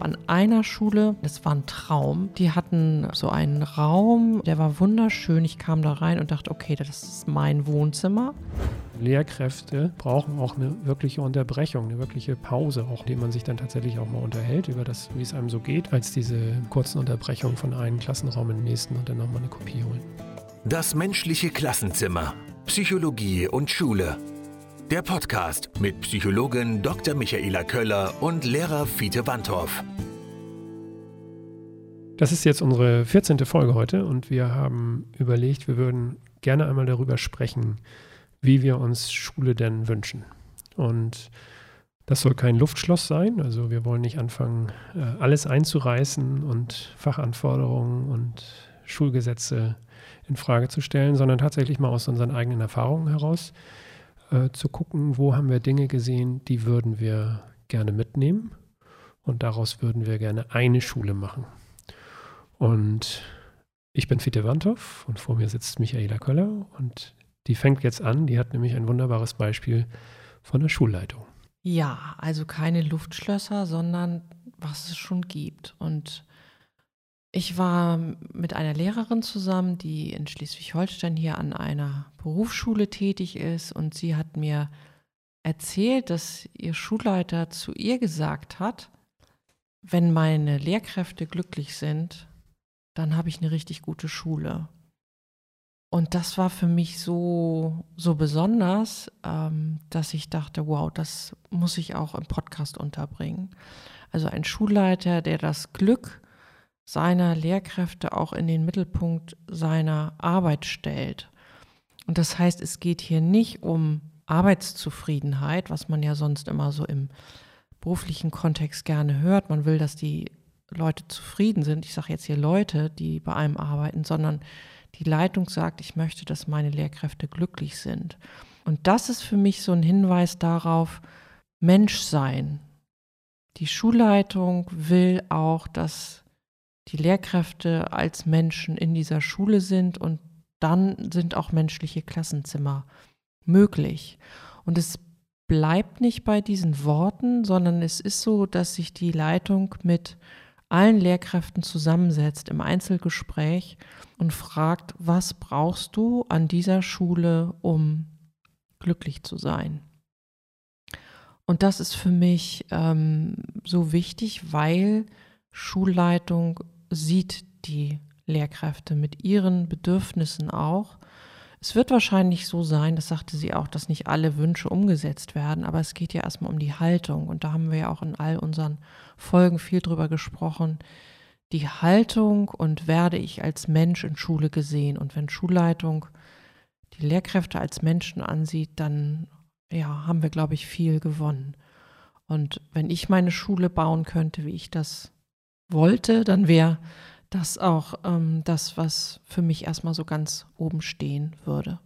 an einer Schule, das war ein Traum, die hatten so einen Raum, der war wunderschön. Ich kam da rein und dachte, okay, das ist mein Wohnzimmer. Lehrkräfte brauchen auch eine wirkliche Unterbrechung, eine wirkliche Pause, auch indem man sich dann tatsächlich auch mal unterhält über das, wie es einem so geht, als diese kurzen Unterbrechungen von einem Klassenraum in den nächsten und dann nochmal eine Kopie holen. Das menschliche Klassenzimmer, Psychologie und Schule. Der Podcast mit Psychologin Dr. Michaela Köller und Lehrer Fiete Wandhoff. Das ist jetzt unsere 14. Folge heute und wir haben überlegt, wir würden gerne einmal darüber sprechen, wie wir uns Schule denn wünschen. Und das soll kein Luftschloss sein. Also wir wollen nicht anfangen, äh, alles einzureißen und Fachanforderungen und Schulgesetze in Frage zu stellen, sondern tatsächlich mal aus unseren eigenen Erfahrungen heraus äh, zu gucken, wo haben wir Dinge gesehen, die würden wir gerne mitnehmen und daraus würden wir gerne eine Schule machen. Und ich bin Fiete Wandhoff und vor mir sitzt Michaela Köller und die fängt jetzt an, die hat nämlich ein wunderbares Beispiel von der Schulleitung. Ja, also keine Luftschlösser, sondern was es schon gibt. Und ich war mit einer Lehrerin zusammen, die in Schleswig-Holstein hier an einer Berufsschule tätig ist und sie hat mir erzählt, dass ihr Schulleiter zu ihr gesagt hat, wenn meine Lehrkräfte glücklich sind, dann habe ich eine richtig gute Schule. Und das war für mich so, so besonders, ähm, dass ich dachte, wow, das muss ich auch im Podcast unterbringen. Also ein Schulleiter, der das Glück seiner Lehrkräfte auch in den Mittelpunkt seiner Arbeit stellt. Und das heißt, es geht hier nicht um Arbeitszufriedenheit, was man ja sonst immer so im beruflichen Kontext gerne hört. Man will, dass die Leute zufrieden sind. Ich sage jetzt hier Leute, die bei einem arbeiten, sondern die Leitung sagt, ich möchte, dass meine Lehrkräfte glücklich sind. Und das ist für mich so ein Hinweis darauf, Mensch sein. Die Schulleitung will auch, dass die Lehrkräfte als Menschen in dieser Schule sind und dann sind auch menschliche Klassenzimmer möglich. Und es bleibt nicht bei diesen Worten, sondern es ist so, dass sich die Leitung mit allen Lehrkräften zusammensetzt im Einzelgespräch und fragt, was brauchst du an dieser Schule, um glücklich zu sein? Und das ist für mich ähm, so wichtig, weil Schulleitung sieht die Lehrkräfte mit ihren Bedürfnissen auch. Es wird wahrscheinlich so sein, das sagte sie auch, dass nicht alle Wünsche umgesetzt werden, aber es geht ja erstmal um die Haltung. Und da haben wir ja auch in all unseren Folgen viel drüber gesprochen. Die Haltung und werde ich als Mensch in Schule gesehen. Und wenn Schulleitung die Lehrkräfte als Menschen ansieht, dann ja, haben wir, glaube ich, viel gewonnen. Und wenn ich meine Schule bauen könnte, wie ich das wollte, dann wäre das auch ähm, das, was für mich erstmal so ganz oben stehen würde.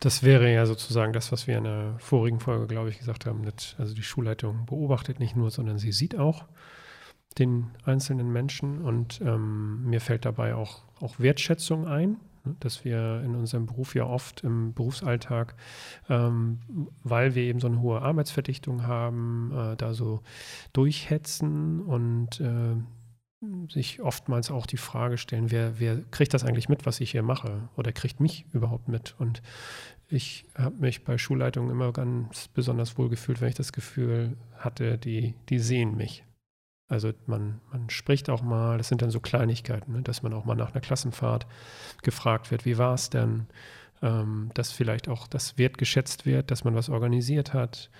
Das wäre ja sozusagen das, was wir in der vorigen Folge, glaube ich, gesagt haben. Dass, also die Schulleitung beobachtet nicht nur, sondern sie sieht auch den einzelnen Menschen und ähm, mir fällt dabei auch, auch Wertschätzung ein, dass wir in unserem Beruf ja oft im Berufsalltag, ähm, weil wir eben so eine hohe Arbeitsverdichtung haben, äh, da so durchhetzen und äh, sich oftmals auch die Frage stellen, wer, wer kriegt das eigentlich mit, was ich hier mache oder kriegt mich überhaupt mit? Und ich habe mich bei Schulleitungen immer ganz besonders wohl gefühlt, wenn ich das Gefühl hatte, die, die sehen mich. Also man, man spricht auch mal, das sind dann so Kleinigkeiten, ne, dass man auch mal nach einer Klassenfahrt gefragt wird, wie war es denn, ähm, dass vielleicht auch das wertgeschätzt wird, dass man was organisiert hat,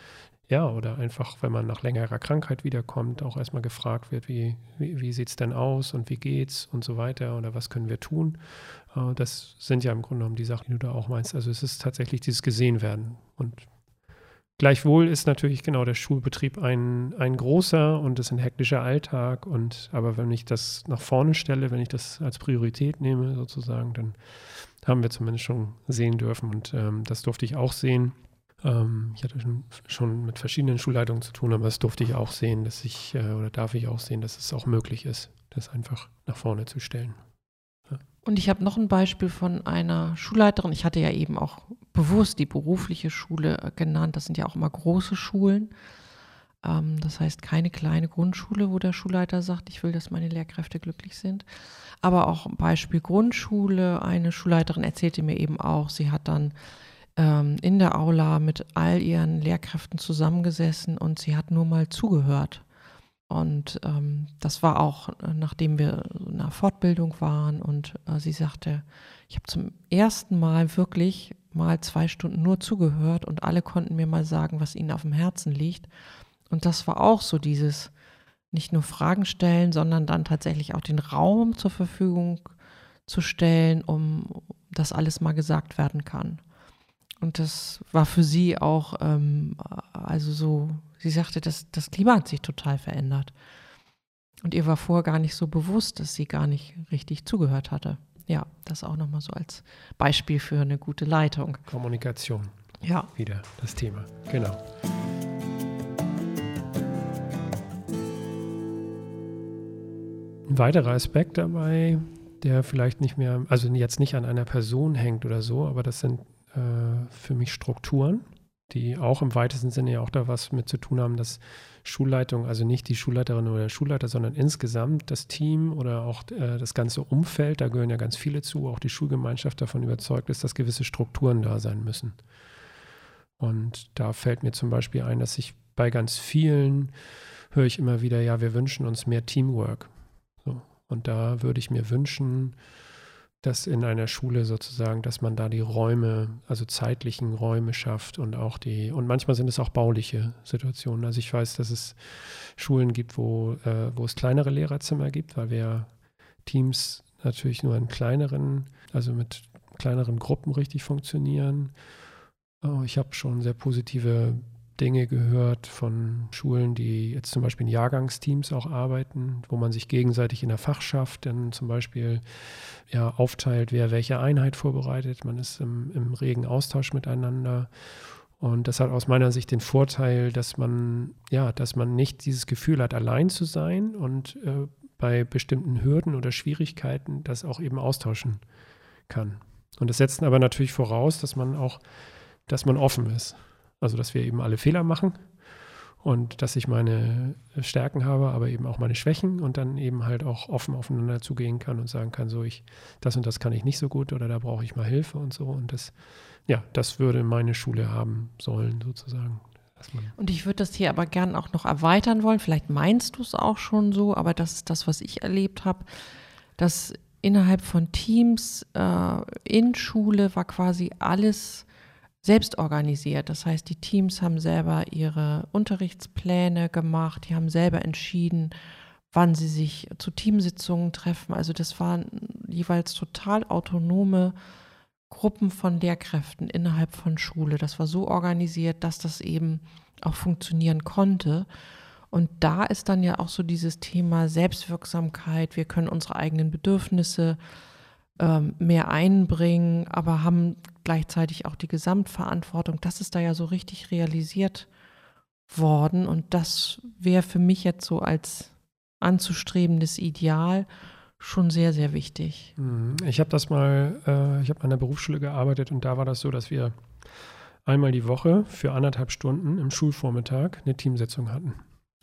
ja, oder einfach, wenn man nach längerer Krankheit wiederkommt, auch erstmal gefragt wird, wie, wie, wie sieht es denn aus und wie geht's und so weiter oder was können wir tun. Äh, das sind ja im Grunde genommen die Sachen, die du da auch meinst. Also es ist tatsächlich dieses Gesehenwerden. Und gleichwohl ist natürlich genau der Schulbetrieb ein, ein großer und es ist ein hektischer Alltag. Und aber wenn ich das nach vorne stelle, wenn ich das als Priorität nehme, sozusagen, dann haben wir zumindest schon sehen dürfen. Und ähm, das durfte ich auch sehen ähm, ich hatte schon, schon, mit verschiedenen Schulleitungen zu tun, aber das durfte ich auch sehen, dass ich, äh, oder darf ich auch sehen, dass es auch möglich ist, das einfach nach vorne zu stellen. Und ich habe noch ein Beispiel von einer Schulleiterin. Ich hatte ja eben auch bewusst die berufliche Schule äh, genannt. Das sind ja auch immer große Schulen. Ähm, das heißt keine kleine Grundschule, wo der Schulleiter sagt, ich will, dass meine Lehrkräfte glücklich sind. Aber auch Beispiel Grundschule. Eine Schulleiterin erzählte mir eben auch, sie hat dann ähm, in der Aula mit all ihren Lehrkräften zusammengesessen und sie hat nur mal zugehört. Und ähm, das war auch, äh, nachdem wir in einer Fortbildung waren und äh, sie sagte, ich habe zum ersten Mal wirklich mal zwei Stunden nur zugehört und alle konnten mir mal sagen, was ihnen auf dem Herzen liegt. Und das war auch so dieses nicht nur Fragen stellen, sondern dann tatsächlich auch den Raum zur Verfügung zu stellen, um dass alles mal gesagt werden kann. Und das war für sie auch, ähm, also so, sie sagte, das, das Klima hat sich total verändert. Und ihr war vorher gar nicht so bewusst, dass sie gar nicht richtig zugehört hatte. Ja, das auch nochmal so als Beispiel für eine gute Leitung. Kommunikation. Ja. Wieder das Thema. Genau. Ein weiterer Aspekt dabei, der vielleicht nicht mehr, also jetzt nicht an einer Person hängt oder so, aber das sind äh, für mich Strukturen, die auch im weitesten Sinne ja auch da was mit zu tun haben, dass Schulleitung, also nicht die Schulleiterin oder der Schulleiter, sondern insgesamt das Team oder auch äh, das ganze Umfeld, da gehören ja ganz viele zu, auch die Schulgemeinschaft davon überzeugt ist, dass gewisse Strukturen da sein müssen. Und da fällt mir zum Beispiel ein, dass ich bei ganz vielen höre ich immer wieder, ja, wir wünschen uns mehr Teamwork. So. Und da würde ich mir wünschen, dass in einer Schule sozusagen, dass man da die Räume, also zeitlichen Räume schafft und auch die, und manchmal sind es auch bauliche Situationen. Also ich weiß, dass es Schulen gibt, wo, äh, wo es kleinere Lehrerzimmer gibt, weil wir Teams natürlich nur in kleineren, also mit kleineren Gruppen richtig funktionieren. Oh, ich habe schon sehr positive Dinge gehört von Schulen, die jetzt zum Beispiel in Jahrgangsteams auch arbeiten, wo man sich gegenseitig in der Fachschaft dann zum Beispiel ja, aufteilt, wer welche Einheit vorbereitet. Man ist im, im regen Austausch miteinander. Und das hat aus meiner Sicht den Vorteil, dass man, ja, dass man nicht dieses Gefühl hat, allein zu sein und äh, bei bestimmten Hürden oder Schwierigkeiten das auch eben austauschen kann. Und das setzt aber natürlich voraus, dass man auch, dass man offen ist. Also, dass wir eben alle Fehler machen und dass ich meine Stärken habe, aber eben auch meine Schwächen und dann eben halt auch offen aufeinander zugehen kann und sagen kann, so ich, das und das kann ich nicht so gut oder da brauche ich mal Hilfe und so. Und das, ja, das würde meine Schule haben sollen, sozusagen. Und ich würde das hier aber gern auch noch erweitern wollen. Vielleicht meinst du es auch schon so, aber das ist das, was ich erlebt habe, dass innerhalb von Teams äh, in Schule war quasi alles selbst organisiert. Das heißt, die Teams haben selber ihre Unterrichtspläne gemacht, die haben selber entschieden, wann sie sich zu Teamsitzungen treffen. Also das waren jeweils total autonome Gruppen von Lehrkräften innerhalb von Schule. Das war so organisiert, dass das eben auch funktionieren konnte. Und da ist dann ja auch so dieses Thema Selbstwirksamkeit. Wir können unsere eigenen Bedürfnisse ähm, mehr einbringen, aber haben gleichzeitig auch die Gesamtverantwortung. Das ist da ja so richtig realisiert worden und das wäre für mich jetzt so als anzustrebendes Ideal schon sehr, sehr wichtig. Mhm. Ich habe das mal, äh, ich habe an der Berufsschule gearbeitet und da war das so, dass wir einmal die Woche für anderthalb Stunden im Schulvormittag eine Teamsitzung hatten.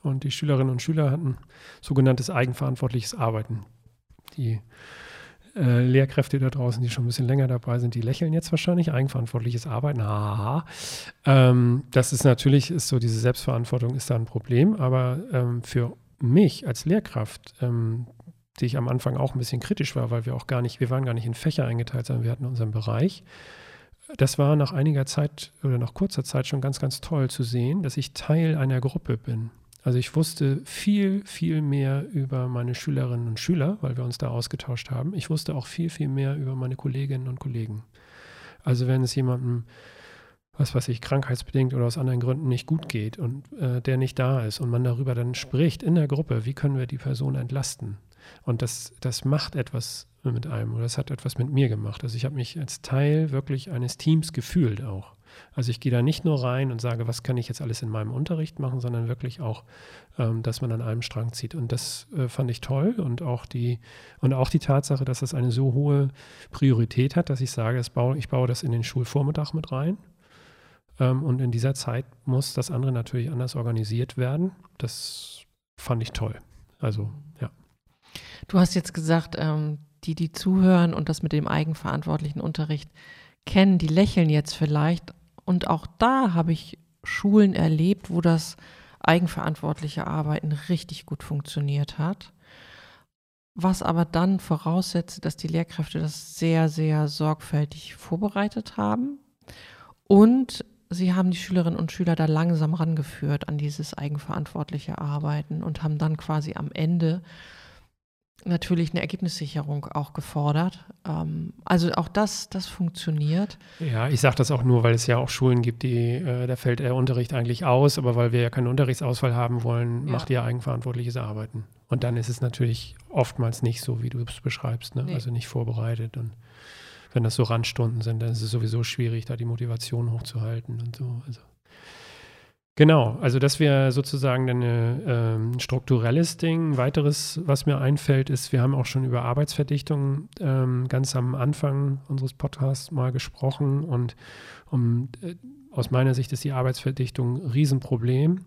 Und die Schülerinnen und Schüler hatten sogenanntes eigenverantwortliches Arbeiten. Die äh, Lehrkräfte da draußen, die schon ein bisschen länger dabei sind, die lächeln jetzt wahrscheinlich. Eigenverantwortliches Arbeiten, haha. Ähm, das ist natürlich, ist so diese Selbstverantwortung ist da ein Problem, aber ähm, für mich als Lehrkraft, ähm, die ich am Anfang auch ein bisschen kritisch war, weil wir auch gar nicht, wir waren gar nicht in Fächer eingeteilt, sondern wir hatten unseren Bereich. Das war nach einiger Zeit oder nach kurzer Zeit schon ganz, ganz toll zu sehen, dass ich Teil einer Gruppe bin. Also ich wusste viel, viel mehr über meine Schülerinnen und Schüler, weil wir uns da ausgetauscht haben. Ich wusste auch viel, viel mehr über meine Kolleginnen und Kollegen. Also wenn es jemandem, was weiß ich, krankheitsbedingt oder aus anderen Gründen nicht gut geht und äh, der nicht da ist und man darüber dann spricht in der Gruppe, wie können wir die Person entlasten? Und das, das macht etwas mit einem oder das hat etwas mit mir gemacht. Also ich habe mich als Teil wirklich eines Teams gefühlt auch. Also ich gehe da nicht nur rein und sage, was kann ich jetzt alles in meinem Unterricht machen, sondern wirklich auch, ähm, dass man an einem Strang zieht. Und das äh, fand ich toll und auch die und auch die Tatsache, dass das eine so hohe Priorität hat, dass ich sage, baue, ich baue das in den Schulvormittag mit rein. Ähm, und in dieser Zeit muss das andere natürlich anders organisiert werden. Das fand ich toll. Also, ja. Du hast jetzt gesagt, ähm, die, die zuhören und das mit dem eigenverantwortlichen Unterricht kennen, die lächeln jetzt vielleicht. Und auch da habe ich Schulen erlebt, wo das eigenverantwortliche Arbeiten richtig gut funktioniert hat. Was aber dann voraussetzt, dass die Lehrkräfte das sehr, sehr sorgfältig vorbereitet haben und sie haben die Schülerinnen und Schüler da langsam rangeführt an dieses eigenverantwortliche Arbeiten und haben dann quasi am Ende natürlich eine Ergebnissicherung auch gefordert. Ähm, also auch das, das funktioniert. Ja, ich sage das auch nur, weil es ja auch Schulen gibt, die, äh, da fällt der Unterricht eigentlich aus, aber weil wir ja keinen Unterrichtsausfall haben wollen, ja. macht ihr eigenverantwortliches Arbeiten. Und dann ist es natürlich oftmals nicht so, wie du es beschreibst, ne? nee. also nicht vorbereitet. Und wenn das so Randstunden sind, dann ist es sowieso schwierig, da die Motivation hochzuhalten und so. Also Genau, also das wäre sozusagen ein ähm, strukturelles Ding. Weiteres, was mir einfällt, ist, wir haben auch schon über Arbeitsverdichtung ähm, ganz am Anfang unseres Podcasts mal gesprochen und um, äh, aus meiner Sicht ist die Arbeitsverdichtung ein Riesenproblem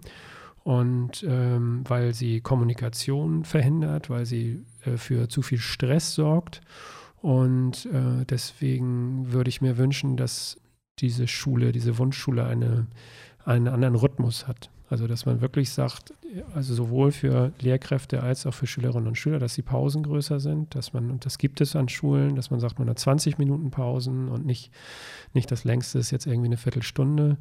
und ähm, weil sie Kommunikation verhindert, weil sie äh, für zu viel Stress sorgt und äh, deswegen würde ich mir wünschen, dass diese Schule, diese Wunschschule eine einen anderen Rhythmus hat. Also dass man wirklich sagt, also sowohl für Lehrkräfte als auch für Schülerinnen und Schüler, dass die Pausen größer sind, dass man, und das gibt es an Schulen, dass man sagt, man hat 20 Minuten Pausen und nicht, nicht das längste ist jetzt irgendwie eine Viertelstunde.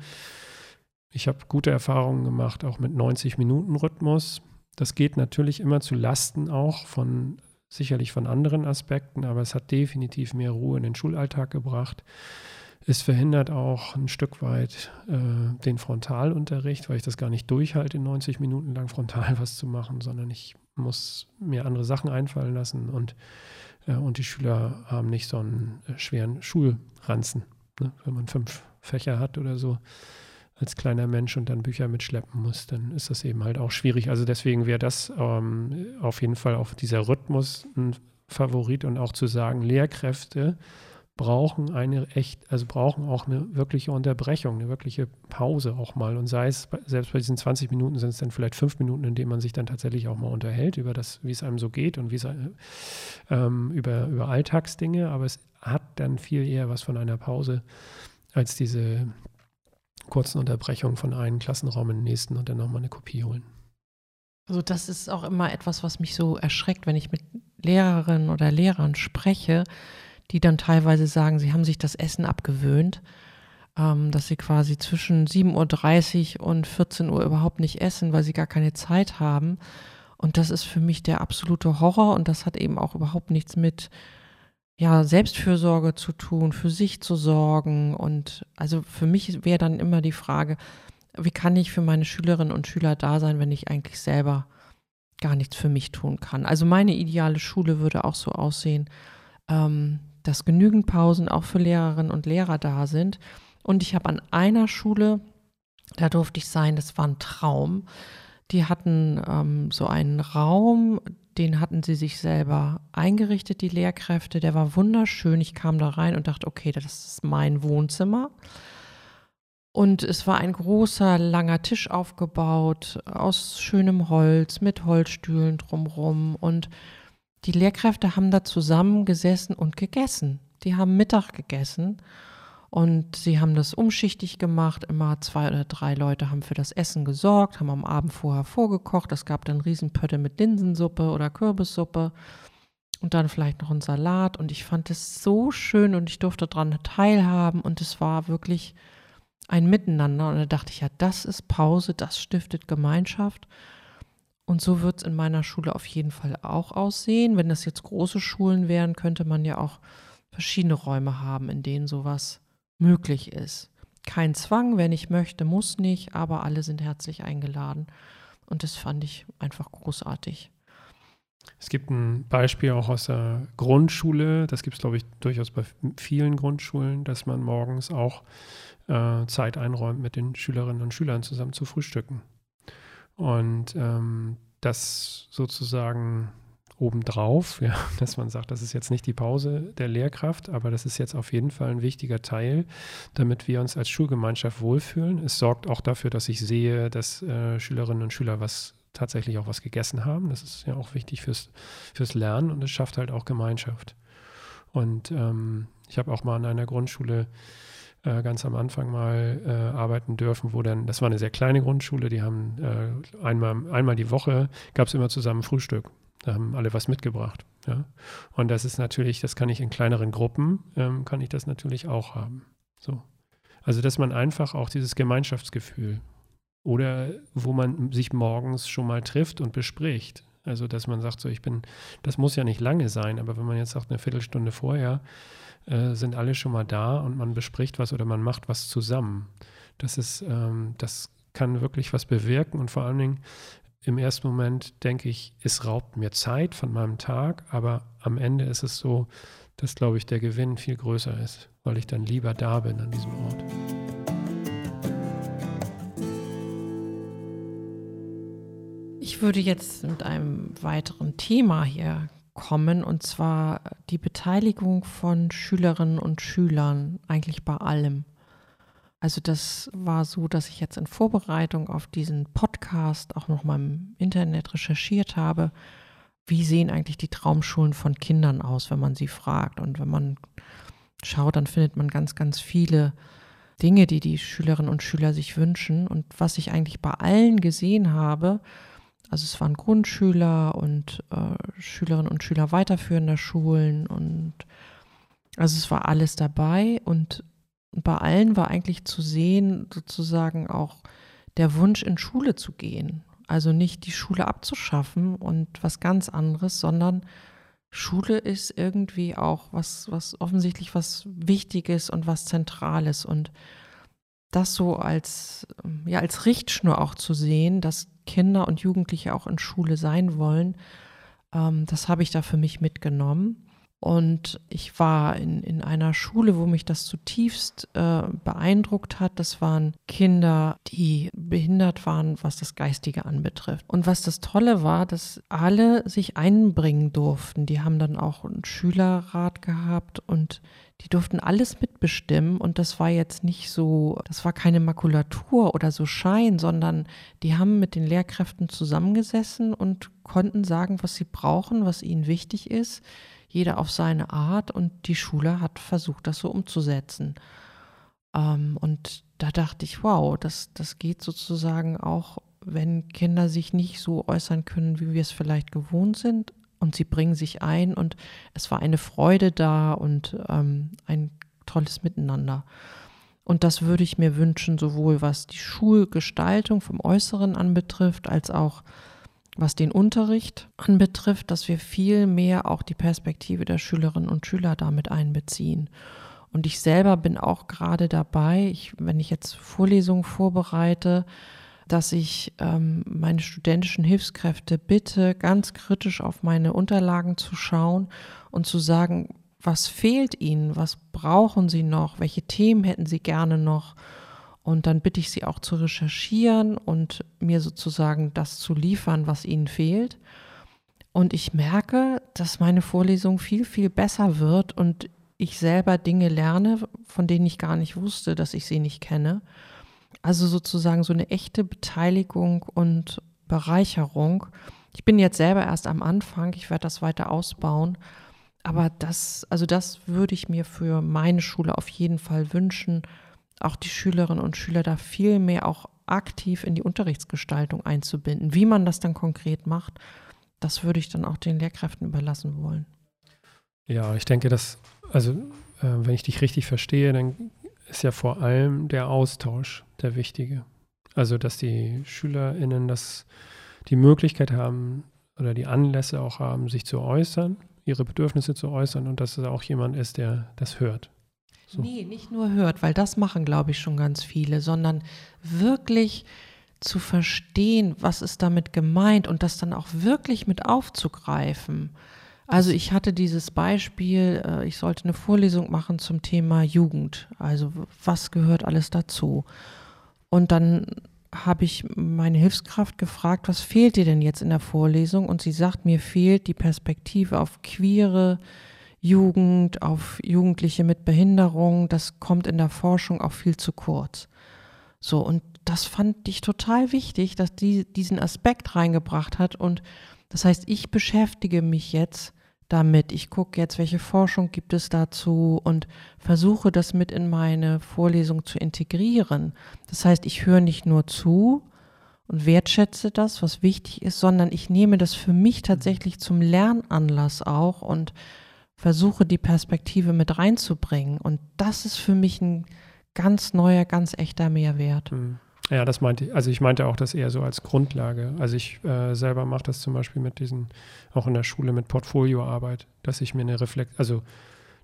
Ich habe gute Erfahrungen gemacht, auch mit 90 Minuten Rhythmus. Das geht natürlich immer zu Lasten auch von sicherlich von anderen Aspekten, aber es hat definitiv mehr Ruhe in den Schulalltag gebracht. Es verhindert auch ein Stück weit äh, den Frontalunterricht, weil ich das gar nicht durchhalte, in 90 Minuten lang frontal was zu machen, sondern ich muss mir andere Sachen einfallen lassen und, äh, und die Schüler haben nicht so einen äh, schweren Schulranzen. Ne? Wenn man fünf Fächer hat oder so als kleiner Mensch und dann Bücher mitschleppen muss, dann ist das eben halt auch schwierig. Also deswegen wäre das ähm, auf jeden Fall auf dieser Rhythmus ein Favorit und auch zu sagen, Lehrkräfte brauchen eine echt, also brauchen auch eine wirkliche Unterbrechung, eine wirkliche Pause auch mal. Und sei es, selbst bei diesen 20 Minuten sind es dann vielleicht fünf Minuten, in denen man sich dann tatsächlich auch mal unterhält über das, wie es einem so geht und wie es ähm, über, über Alltagsdinge, aber es hat dann viel eher was von einer Pause als diese kurzen Unterbrechungen von einem Klassenraum in den nächsten und dann nochmal eine Kopie holen. Also das ist auch immer etwas, was mich so erschreckt, wenn ich mit Lehrerinnen oder Lehrern spreche, die dann teilweise sagen, sie haben sich das Essen abgewöhnt, ähm, dass sie quasi zwischen 7.30 Uhr und 14 Uhr überhaupt nicht essen, weil sie gar keine Zeit haben. Und das ist für mich der absolute Horror und das hat eben auch überhaupt nichts mit ja, Selbstfürsorge zu tun, für sich zu sorgen. Und also für mich wäre dann immer die Frage, wie kann ich für meine Schülerinnen und Schüler da sein, wenn ich eigentlich selber gar nichts für mich tun kann. Also meine ideale Schule würde auch so aussehen, ähm, dass genügend Pausen auch für Lehrerinnen und Lehrer da sind. Und ich habe an einer Schule, da durfte ich sein, das war ein Traum. Die hatten ähm, so einen Raum, den hatten sie sich selber eingerichtet, die Lehrkräfte. Der war wunderschön. Ich kam da rein und dachte, okay, das ist mein Wohnzimmer. Und es war ein großer, langer Tisch aufgebaut aus schönem Holz mit Holzstühlen drumrum. Und die Lehrkräfte haben da zusammengesessen und gegessen. Die haben Mittag gegessen und sie haben das umschichtig gemacht. Immer zwei oder drei Leute haben für das Essen gesorgt, haben am Abend vorher vorgekocht. Es gab dann Riesenpötte mit Linsensuppe oder Kürbissuppe und dann vielleicht noch einen Salat. Und ich fand es so schön und ich durfte daran teilhaben und es war wirklich ein Miteinander. Und da dachte ich, ja, das ist Pause, das stiftet Gemeinschaft. Und so wird es in meiner Schule auf jeden Fall auch aussehen. Wenn das jetzt große Schulen wären, könnte man ja auch verschiedene Räume haben, in denen sowas möglich ist. Kein Zwang, wer nicht möchte, muss nicht, aber alle sind herzlich eingeladen. Und das fand ich einfach großartig. Es gibt ein Beispiel auch aus der Grundschule, das gibt es, glaube ich, durchaus bei vielen Grundschulen, dass man morgens auch äh, Zeit einräumt, mit den Schülerinnen und Schülern zusammen zu frühstücken. Und ähm, das sozusagen obendrauf, ja, dass man sagt, das ist jetzt nicht die Pause der Lehrkraft, aber das ist jetzt auf jeden Fall ein wichtiger Teil, damit wir uns als Schulgemeinschaft wohlfühlen. Es sorgt auch dafür, dass ich sehe, dass äh, Schülerinnen und Schüler was tatsächlich auch was gegessen haben. Das ist ja auch wichtig fürs, fürs Lernen und es schafft halt auch Gemeinschaft. Und ähm, ich habe auch mal an einer Grundschule äh, ganz am Anfang mal äh, arbeiten dürfen, wo dann, das war eine sehr kleine Grundschule, die haben äh, einmal, einmal die Woche gab es immer zusammen Frühstück. Da haben alle was mitgebracht. Ja? Und das ist natürlich, das kann ich in kleineren Gruppen, ähm, kann ich das natürlich auch haben. So. Also, dass man einfach auch dieses Gemeinschaftsgefühl oder wo man sich morgens schon mal trifft und bespricht. Also, dass man sagt, so, ich bin, das muss ja nicht lange sein, aber wenn man jetzt sagt, eine Viertelstunde vorher, äh, sind alle schon mal da und man bespricht was oder man macht was zusammen. Das ist, ähm, das kann wirklich was bewirken und vor allen Dingen im ersten Moment denke ich, es raubt mir Zeit von meinem Tag, aber am Ende ist es so, dass, glaube ich, der Gewinn viel größer ist, weil ich dann lieber da bin an diesem Ort. Ich würde jetzt mit einem weiteren Thema hier kommen, und zwar die Beteiligung von Schülerinnen und Schülern eigentlich bei allem. Also das war so, dass ich jetzt in Vorbereitung auf diesen Podcast auch noch mal im Internet recherchiert habe, wie sehen eigentlich die Traumschulen von Kindern aus, wenn man sie fragt. Und wenn man schaut, dann findet man ganz, ganz viele Dinge, die die Schülerinnen und Schüler sich wünschen. Und was ich eigentlich bei allen gesehen habe, also es waren Grundschüler und äh, Schülerinnen und Schüler weiterführender Schulen und also es war alles dabei und bei allen war eigentlich zu sehen, sozusagen auch der Wunsch, in Schule zu gehen. Also nicht die Schule abzuschaffen und was ganz anderes, sondern Schule ist irgendwie auch was, was offensichtlich was Wichtiges und was Zentrales. Und das so als, ja, als Richtschnur auch zu sehen, dass Kinder und Jugendliche auch in Schule sein wollen, ähm, das habe ich da für mich mitgenommen. Und ich war in, in einer Schule, wo mich das zutiefst äh, beeindruckt hat. Das waren Kinder, die behindert waren, was das Geistige anbetrifft. Und was das Tolle war, dass alle sich einbringen durften. Die haben dann auch einen Schülerrat gehabt und die durften alles mitbestimmen. Und das war jetzt nicht so, das war keine Makulatur oder so Schein, sondern die haben mit den Lehrkräften zusammengesessen und konnten sagen, was sie brauchen, was ihnen wichtig ist jeder auf seine Art und die Schule hat versucht, das so umzusetzen. Ähm, und da dachte ich, wow, das, das geht sozusagen auch, wenn Kinder sich nicht so äußern können, wie wir es vielleicht gewohnt sind. Und sie bringen sich ein und es war eine Freude da und ähm, ein tolles Miteinander. Und das würde ich mir wünschen, sowohl was die Schulgestaltung vom Äußeren anbetrifft, als auch was den Unterricht anbetrifft, dass wir viel mehr auch die Perspektive der Schülerinnen und Schüler damit einbeziehen. Und ich selber bin auch gerade dabei, ich, wenn ich jetzt Vorlesungen vorbereite, dass ich ähm, meine studentischen Hilfskräfte bitte, ganz kritisch auf meine Unterlagen zu schauen und zu sagen, was fehlt ihnen, was brauchen sie noch, welche Themen hätten sie gerne noch und dann bitte ich sie auch zu recherchieren und mir sozusagen das zu liefern, was ihnen fehlt. Und ich merke, dass meine Vorlesung viel, viel besser wird und ich selber Dinge lerne, von denen ich gar nicht wusste, dass ich sie nicht kenne. Also sozusagen so eine echte Beteiligung und Bereicherung. Ich bin jetzt selber erst am Anfang, ich werde das weiter ausbauen. Aber das, also das würde ich mir für meine Schule auf jeden Fall wünschen, auch die Schülerinnen und Schüler da viel mehr auch aktiv in die Unterrichtsgestaltung einzubinden. Wie man das dann konkret macht, das würde ich dann auch den Lehrkräften überlassen wollen. Ja, ich denke, dass, also äh, wenn ich dich richtig verstehe, dann ist ja vor allem der Austausch der wichtige. Also, dass die SchülerInnen das, die Möglichkeit haben oder die Anlässe auch haben, sich zu äußern, ihre Bedürfnisse zu äußern und dass es auch jemand ist, der das hört. So. Nee, nicht nur hört, weil das machen, glaube ich, schon ganz viele, sondern wirklich zu verstehen, was ist damit gemeint und das dann auch wirklich mit aufzugreifen. Also ich hatte dieses Beispiel, äh, ich sollte eine Vorlesung machen zum Thema Jugend. Also was gehört alles dazu? Und dann habe ich meine Hilfskraft gefragt, was fehlt dir denn jetzt in der Vorlesung? Und sie sagt, mir fehlt die Perspektive auf queere Jugend, auf Jugendliche mit Behinderung. Das kommt in der Forschung auch viel zu kurz. So, und das fand ich total wichtig, dass die diesen Aspekt reingebracht hat. Und das heißt, ich beschäftige mich jetzt damit. Ich gucke jetzt, welche Forschung gibt es dazu und versuche das mit in meine Vorlesung zu integrieren. Das heißt, ich höre nicht nur zu und wertschätze das, was wichtig ist, sondern ich nehme das für mich tatsächlich zum Lernanlass auch und versuche die Perspektive mit reinzubringen. Und das ist für mich ein ganz neuer, ganz echter Mehrwert. Mhm. Ja, das meinte ich. Also ich meinte auch das eher so als Grundlage. Also ich äh, selber mache das zum Beispiel mit diesen, auch in der Schule mit Portfolioarbeit, dass ich mir eine Reflekt, also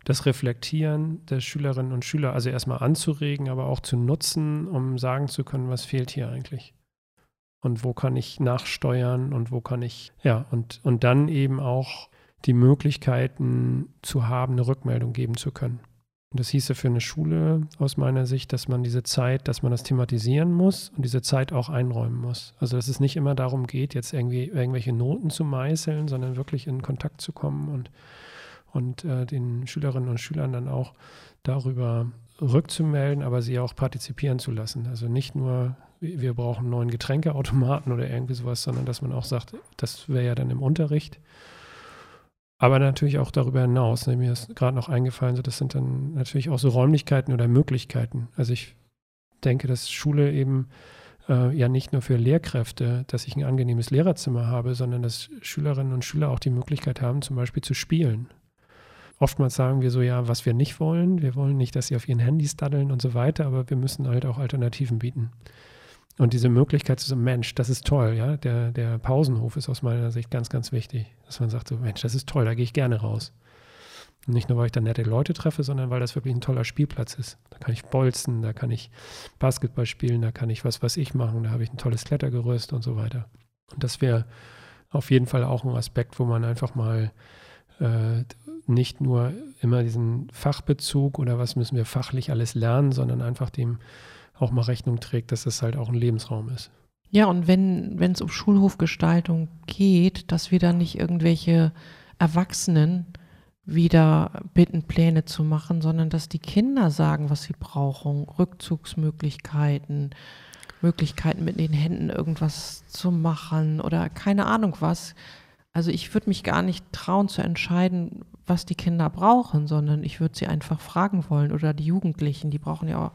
das Reflektieren der Schülerinnen und Schüler, also erstmal anzuregen, aber auch zu nutzen, um sagen zu können, was fehlt hier eigentlich. Und wo kann ich nachsteuern und wo kann ich, ja, und, und dann eben auch die Möglichkeiten zu haben, eine Rückmeldung geben zu können. Und das hieße für eine Schule aus meiner Sicht, dass man diese Zeit, dass man das thematisieren muss und diese Zeit auch einräumen muss. Also dass es nicht immer darum geht, jetzt irgendwie irgendwelche Noten zu meißeln, sondern wirklich in Kontakt zu kommen und, und äh, den Schülerinnen und Schülern dann auch darüber rückzumelden, aber sie auch partizipieren zu lassen. Also nicht nur, wir brauchen einen neuen Getränkeautomaten oder irgendwie sowas, sondern dass man auch sagt, das wäre ja dann im Unterricht aber natürlich auch darüber hinaus. Ne, mir ist gerade noch eingefallen, so, das sind dann natürlich auch so Räumlichkeiten oder Möglichkeiten. Also ich denke, dass Schule eben äh, ja nicht nur für Lehrkräfte, dass ich ein angenehmes Lehrerzimmer habe, sondern dass Schülerinnen und Schüler auch die Möglichkeit haben, zum Beispiel zu spielen. Oftmals sagen wir so, ja, was wir nicht wollen. Wir wollen nicht, dass sie auf ihren Handys daddeln und so weiter, aber wir müssen halt auch Alternativen bieten. Und diese Möglichkeit zu so, Mensch, das ist toll, ja. Der, der Pausenhof ist aus meiner Sicht ganz, ganz wichtig. Dass man sagt so, Mensch, das ist toll, da gehe ich gerne raus. Und nicht nur, weil ich da nette Leute treffe, sondern weil das wirklich ein toller Spielplatz ist. Da kann ich bolzen, da kann ich Basketball spielen, da kann ich was, was ich machen, da habe ich ein tolles Klettergerüst und so weiter. Und das wäre auf jeden Fall auch ein Aspekt, wo man einfach mal äh, nicht nur immer diesen Fachbezug oder was müssen wir fachlich alles lernen, sondern einfach dem auch mal Rechnung trägt, dass das halt auch ein Lebensraum ist. Ja, und wenn es um Schulhofgestaltung geht, dass wir dann nicht irgendwelche Erwachsenen wieder bitten, Pläne zu machen, sondern dass die Kinder sagen, was sie brauchen, Rückzugsmöglichkeiten, Möglichkeiten mit den Händen irgendwas zu machen oder keine Ahnung was. Also ich würde mich gar nicht trauen zu entscheiden, was die Kinder brauchen, sondern ich würde sie einfach fragen wollen oder die Jugendlichen, die brauchen ja auch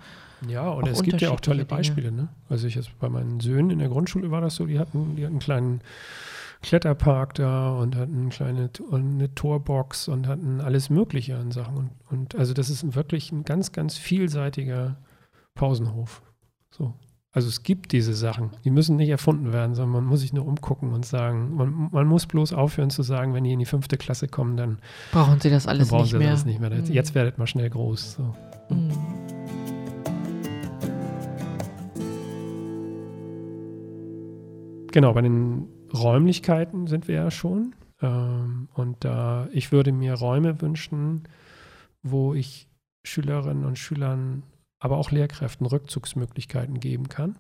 ja, oder es gibt ja auch tolle Beispiele. Ne? Also ich jetzt bei meinen Söhnen in der Grundschule war das so, die hatten, die hatten einen kleinen Kletterpark da und hatten eine kleine eine Torbox und hatten alles Mögliche an Sachen. Und, und also das ist wirklich ein ganz, ganz vielseitiger Pausenhof. So. Also es gibt diese Sachen, die müssen nicht erfunden werden, sondern man muss sich nur umgucken und sagen, man, man muss bloß aufhören zu sagen, wenn die in die fünfte Klasse kommen, dann brauchen sie das alles, brauchen nicht, sie mehr. Das nicht mehr. Jetzt, mhm. jetzt werdet mal schnell groß. So. Mhm. Genau, bei den Räumlichkeiten sind wir ja schon. Ähm, und da ich würde mir Räume wünschen, wo ich Schülerinnen und Schülern, aber auch Lehrkräften Rückzugsmöglichkeiten geben kann.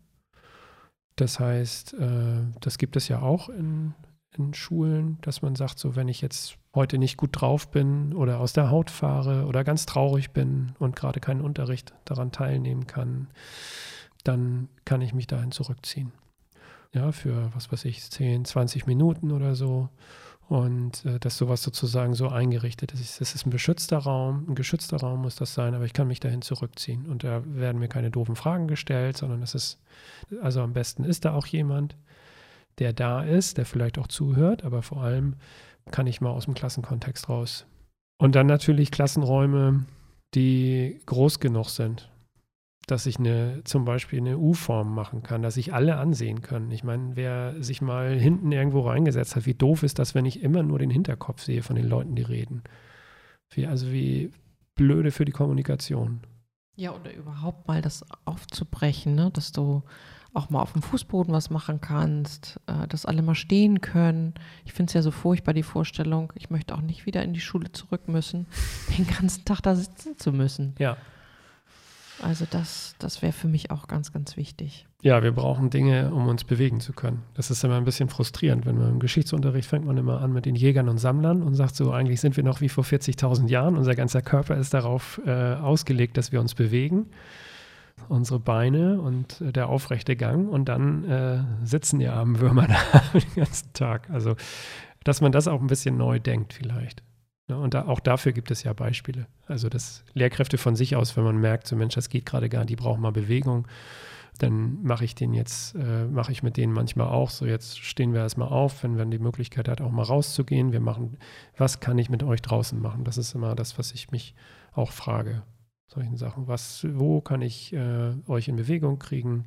Das heißt, äh, das gibt es ja auch in, in Schulen, dass man sagt, so wenn ich jetzt heute nicht gut drauf bin oder aus der Haut fahre oder ganz traurig bin und gerade keinen Unterricht daran teilnehmen kann, dann kann ich mich dahin zurückziehen ja, für was weiß ich, 10, 20 Minuten oder so. Und äh, dass sowas sozusagen so eingerichtet ist. Das ist ein beschützter Raum, ein geschützter Raum muss das sein, aber ich kann mich dahin zurückziehen. Und da werden mir keine doofen Fragen gestellt, sondern es ist, also am besten ist da auch jemand, der da ist, der vielleicht auch zuhört, aber vor allem kann ich mal aus dem Klassenkontext raus. Und dann natürlich Klassenräume, die groß genug sind dass ich eine, zum Beispiel eine U-Form machen kann, dass sich alle ansehen können. Ich meine, wer sich mal hinten irgendwo reingesetzt hat, wie doof ist das, wenn ich immer nur den Hinterkopf sehe von den Leuten, die reden. Wie, also wie blöde für die Kommunikation. Ja, oder überhaupt mal das aufzubrechen, ne? dass du auch mal auf dem Fußboden was machen kannst, äh, dass alle mal stehen können. Ich finde es ja so furchtbar, die Vorstellung, ich möchte auch nicht wieder in die Schule zurück müssen, den ganzen Tag da sitzen zu müssen. Ja. Also das, das wäre für mich auch ganz, ganz wichtig. Ja, wir brauchen Dinge, um uns bewegen zu können. Das ist immer ein bisschen frustrierend, wenn man im Geschichtsunterricht fängt man immer an mit den Jägern und Sammlern und sagt so, eigentlich sind wir noch wie vor 40.000 Jahren. Unser ganzer Körper ist darauf äh, ausgelegt, dass wir uns bewegen. Unsere Beine und äh, der aufrechte Gang und dann äh, sitzen die armen Würmer da den ganzen Tag. Also, dass man das auch ein bisschen neu denkt vielleicht. Ne, und da, auch dafür gibt es ja Beispiele. Also, dass Lehrkräfte von sich aus, wenn man merkt, so Mensch, das geht gerade gar nicht, die brauchen mal Bewegung, dann mache ich den jetzt, äh, mache ich mit denen manchmal auch. So, jetzt stehen wir erstmal auf, wenn man die Möglichkeit hat, auch mal rauszugehen. Wir machen, was kann ich mit euch draußen machen? Das ist immer das, was ich mich auch frage. Solchen Sachen. Was, wo kann ich äh, euch in Bewegung kriegen,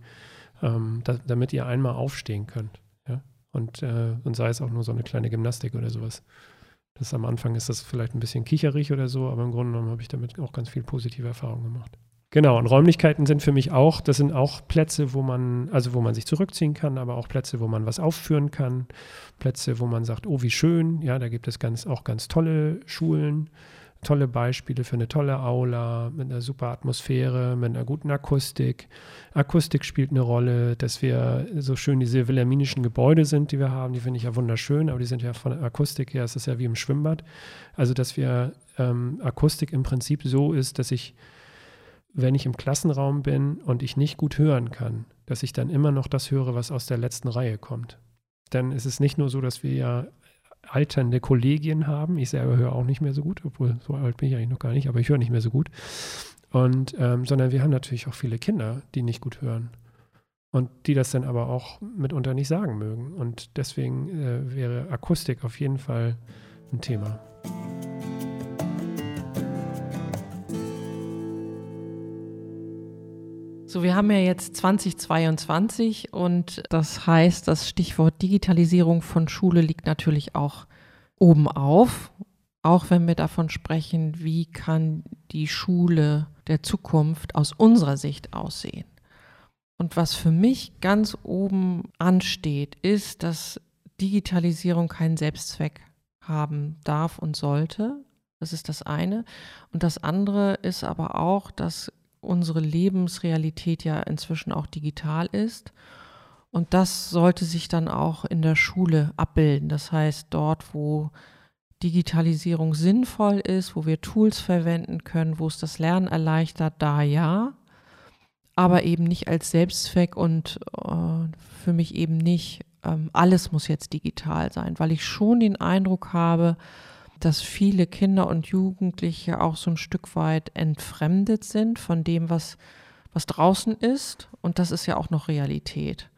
ähm, da, damit ihr einmal aufstehen könnt? Ja? Und, äh, und sei es auch nur so eine kleine Gymnastik oder sowas. Das am Anfang ist das vielleicht ein bisschen kicherig oder so, aber im Grunde genommen habe ich damit auch ganz viel positive Erfahrungen gemacht. Genau, und Räumlichkeiten sind für mich auch, das sind auch Plätze, wo man, also wo man sich zurückziehen kann, aber auch Plätze, wo man was aufführen kann, Plätze, wo man sagt, oh, wie schön, ja, da gibt es ganz, auch ganz tolle Schulen, tolle Beispiele für eine tolle Aula, mit einer super Atmosphäre, mit einer guten Akustik. Akustik spielt eine Rolle, dass wir so schön diese wilhelminischen Gebäude sind, die wir haben, die finde ich ja wunderschön, aber die sind ja von der Akustik her, es ist ja wie im Schwimmbad. Also, dass wir ähm, Akustik im Prinzip so ist, dass ich, wenn ich im Klassenraum bin und ich nicht gut hören kann, dass ich dann immer noch das höre, was aus der letzten Reihe kommt. Denn es ist nicht nur so, dass wir ja alternde Kollegien haben. Ich selber höre auch nicht mehr so gut, obwohl so alt bin ich eigentlich noch gar nicht, aber ich höre nicht mehr so gut. Und ähm, sondern wir haben natürlich auch viele Kinder, die nicht gut hören. Und die das dann aber auch mitunter nicht sagen mögen. Und deswegen äh, wäre Akustik auf jeden Fall ein Thema. So, wir haben ja jetzt 2022 und das heißt, das Stichwort Digitalisierung von Schule liegt natürlich auch oben auf. Auch wenn wir davon sprechen, wie kann die Schule der Zukunft aus unserer Sicht aussehen. Und was für mich ganz oben ansteht, ist, dass Digitalisierung keinen Selbstzweck haben darf und sollte. Das ist das eine. Und das andere ist aber auch, dass unsere Lebensrealität ja inzwischen auch digital ist. Und das sollte sich dann auch in der Schule abbilden. Das heißt, dort, wo Digitalisierung sinnvoll ist, wo wir Tools verwenden können, wo es das Lernen erleichtert, da ja, aber eben nicht als Selbstzweck und äh, für mich eben nicht, ähm, alles muss jetzt digital sein, weil ich schon den Eindruck habe, dass viele Kinder und Jugendliche auch so ein Stück weit entfremdet sind von dem, was, was draußen ist. Und das ist ja auch noch Realität.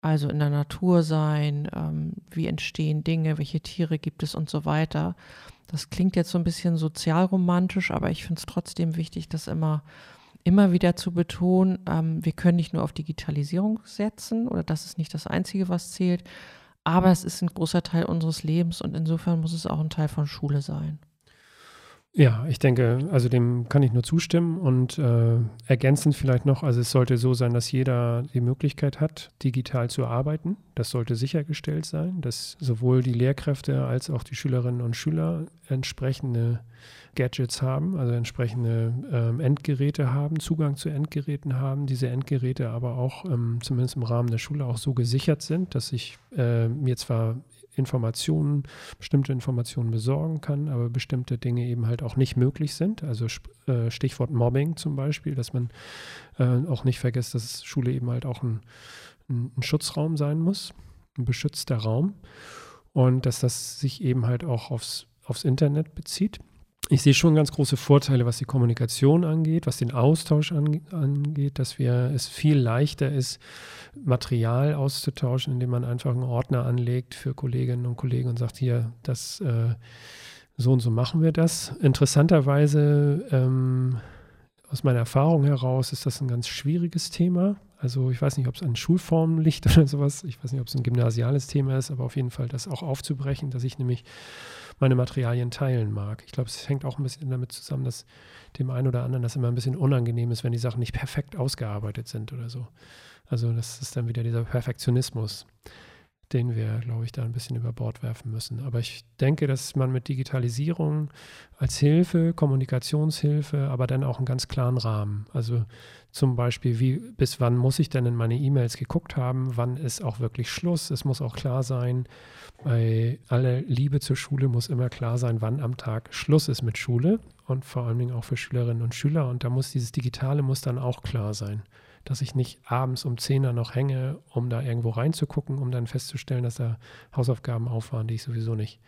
Also in der Natur sein, ähm, wie entstehen Dinge, welche Tiere gibt es und so weiter. Das klingt jetzt so ein bisschen sozialromantisch, aber ich finde es trotzdem wichtig, das immer, immer wieder zu betonen. Ähm, wir können nicht nur auf Digitalisierung setzen oder das ist nicht das Einzige, was zählt, aber es ist ein großer Teil unseres Lebens und insofern muss es auch ein Teil von Schule sein. Ja, ich denke, also dem kann ich nur zustimmen und äh, ergänzend vielleicht noch, also es sollte so sein, dass jeder die Möglichkeit hat, digital zu arbeiten. Das sollte sichergestellt sein, dass sowohl die Lehrkräfte als auch die Schülerinnen und Schüler entsprechende Gadgets haben, also entsprechende ähm, Endgeräte haben, Zugang zu Endgeräten haben, diese Endgeräte aber auch ähm, zumindest im Rahmen der Schule auch so gesichert sind, dass ich äh, mir zwar Informationen, bestimmte Informationen besorgen kann, aber bestimmte Dinge eben halt auch nicht möglich sind. Also äh, Stichwort Mobbing zum Beispiel, dass man äh, auch nicht vergisst, dass Schule eben halt auch ein, ein, Schutzraum sein muss, ein beschützter Raum und dass das sich eben halt auch aufs, aufs Internet bezieht ich sehe schon ganz große Vorteile, was die Kommunikation angeht, was den Austausch angeht, dass wir, es viel leichter ist, Material auszutauschen, indem man einfach einen Ordner anlegt für Kolleginnen und Kollegen und sagt, hier, das äh, so und so machen wir das. Interessanterweise, ähm, aus meiner Erfahrung heraus, ist das ein ganz schwieriges Thema. Also ich weiß nicht, ob es an Schulformen liegt oder sowas. Ich weiß nicht, ob es ein gymnasiales Thema ist, aber auf jeden Fall das auch aufzubrechen, dass ich nämlich meine Materialien teilen mag. Ich glaube, es hängt auch ein bisschen damit zusammen, dass dem einen oder anderen das immer ein bisschen unangenehm ist, wenn die Sachen nicht perfekt ausgearbeitet sind oder so. Also das ist dann wieder dieser Perfektionismus. den wir, glaube ich, da ein bisschen über Bord werfen müssen. Aber ich denke, dass man mit Digitalisierung als Hilfe, Kommunikationshilfe, aber dann auch einen ganz klaren Rahmen. Also zum Beispiel, wie, bis wann muss ich denn in meine E-Mails geguckt haben? Wann ist auch wirklich Schluss? Es muss auch klar sein, bei aller Liebe zur Schule muss immer klar sein, wann am Tag Schluss ist mit Schule und vor allen Dingen auch für Schülerinnen und Schüler. Und da muss dieses Digitale muss dann auch klar sein dass ich nicht abends um 10 Uhr noch hänge, um da irgendwo reinzugucken, um dann festzustellen, dass da Hausaufgaben auf waren, die ich sowieso nicht,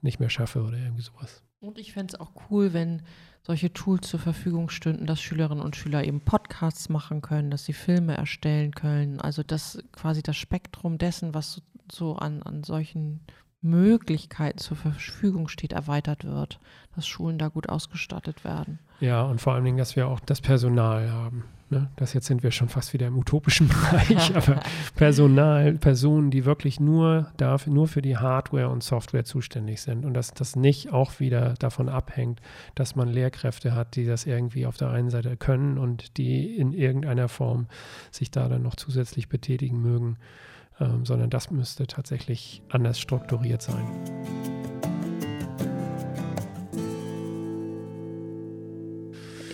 nicht mehr schaffe oder irgendwie sowas. Und ich fände es auch cool, wenn solche Tools zur Verfügung stünden, dass Schülerinnen und Schüler eben Podcasts machen können, dass sie Filme erstellen können. Also dass quasi das Spektrum dessen, was so, so an, an solchen Möglichkeiten zur Verfügung steht, erweitert wird, dass Schulen da gut ausgestattet werden. Ja, und vor allen Dingen, dass wir auch das Personal haben. Ne? Das jetzt sind wir schon fast wieder im utopischen Bereich, aber Personal, Personen, die wirklich nur dafür, nur für die Hardware und Software zuständig sind und dass das nicht auch wieder davon abhängt, dass man Lehrkräfte hat, die das irgendwie auf der einen Seite können und die in irgendeiner Form sich da dann noch zusätzlich betätigen mögen ähm, sondern das müsste tatsächlich anders strukturiert sein.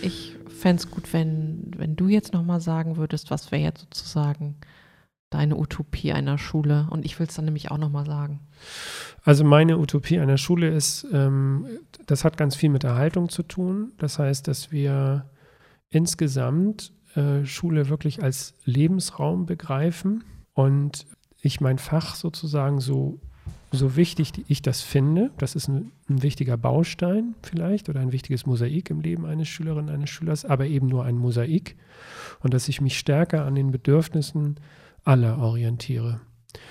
Ich fände es gut, wenn, wenn du jetzt nochmal sagen würdest, was wäre jetzt sozusagen deine Utopie einer Schule? Und ich will es dann nämlich auch nochmal sagen. Also meine Utopie einer Schule ist, ähm, das hat ganz viel mit Erhaltung zu tun. Das heißt, dass wir insgesamt äh, Schule wirklich als Lebensraum begreifen und ich mein Fach sozusagen so, so wichtig ich das finde, das ist ein, ein, wichtiger Baustein vielleicht oder ein wichtiges Mosaik im Leben eines Schülerinnen, eines Schülers, aber eben nur ein Mosaik und dass ich mich stärker an den Bedürfnissen aller orientiere.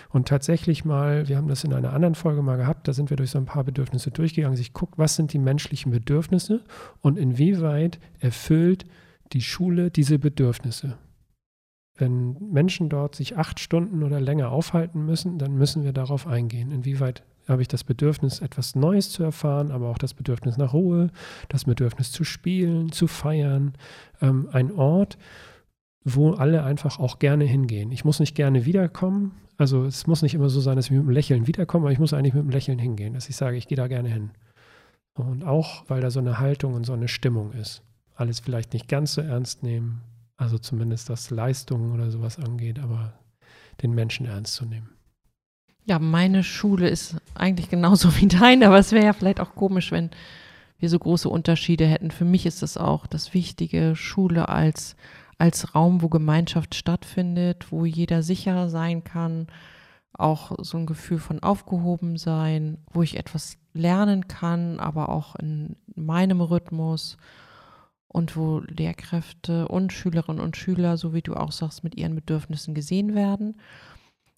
Und tatsächlich mal, wir haben das in einer anderen Folge mal gehabt, da sind wir durch so ein paar Bedürfnisse durchgegangen. Ich gucke, was sind die menschlichen Bedürfnisse und inwieweit erfüllt die Schule diese Bedürfnisse. Wenn Menschen dort sich acht Stunden oder länger aufhalten müssen, dann müssen wir darauf eingehen. Inwieweit habe ich das Bedürfnis, etwas Neues zu erfahren, aber auch das Bedürfnis nach Ruhe, das Bedürfnis zu spielen, zu feiern. Ähm, ein Ort, wo alle einfach auch gerne hingehen. Ich muss nicht gerne wiederkommen. Also es muss nicht immer so sein, dass ich mit einem Lächeln wiederkomme, aber ich muss eigentlich mit einem Lächeln hingehen, dass ich sage, ich gehe da gerne hin. Und auch, weil da so eine Haltung und so eine Stimmung ist. Alles vielleicht nicht ganz so ernst nehmen, also zumindest was Leistungen oder sowas angeht, aber den Menschen ernst zu nehmen. Ja, meine Schule ist eigentlich genauso wie deine, aber es wäre ja vielleicht auch komisch, wenn wir so große Unterschiede hätten. Für mich ist es auch das Wichtige, Schule als, als Raum, wo Gemeinschaft stattfindet, wo jeder sicher sein kann, auch so ein Gefühl von aufgehoben sein, wo ich etwas lernen kann, aber auch in meinem Rhythmus und wo Lehrkräfte und Schülerinnen und Schüler, so wie du auch sagst, mit ihren Bedürfnissen gesehen werden.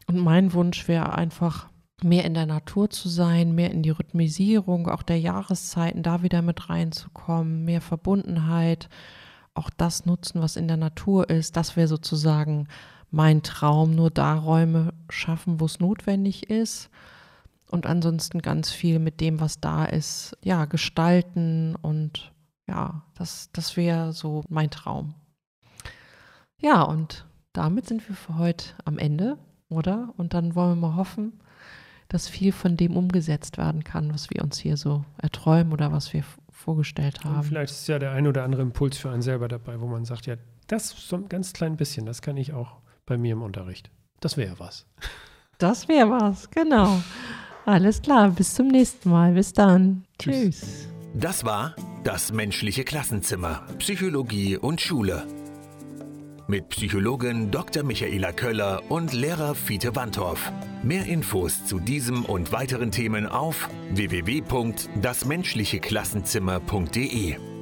Und mein Wunsch wäre einfach, mehr in der Natur zu sein, mehr in die Rhythmisierung auch der Jahreszeiten da wieder mit reinzukommen, mehr Verbundenheit, auch das nutzen, was in der Natur ist. Das wäre sozusagen mein Traum, nur da Räume schaffen, wo es notwendig ist. Und ansonsten ganz viel mit dem, was da ist, ja, gestalten und ja, das, das wäre so mein Traum. Ja, und damit sind wir für heute am Ende, oder? Und dann wollen wir mal hoffen, dass viel von dem umgesetzt werden kann, was wir uns hier so erträumen oder was wir vorgestellt haben. Und vielleicht ist ja der ein oder andere Impuls für einen selber dabei, wo man sagt, ja, das so ein ganz klein bisschen, das kann ich auch bei mir im Unterricht. Das wäre was. Das wäre was, genau. Alles klar, bis zum nächsten Mal. Bis dann. Tschüss. Tschüss. Das war das menschliche Klassenzimmer, Psychologie und Schule. Mit Psychologin Dr. Michaela Köller und Lehrer Fiete Wandorf. Mehr Infos zu diesem und weiteren Themen auf www.dasmenschlicheklassenzimmer.de.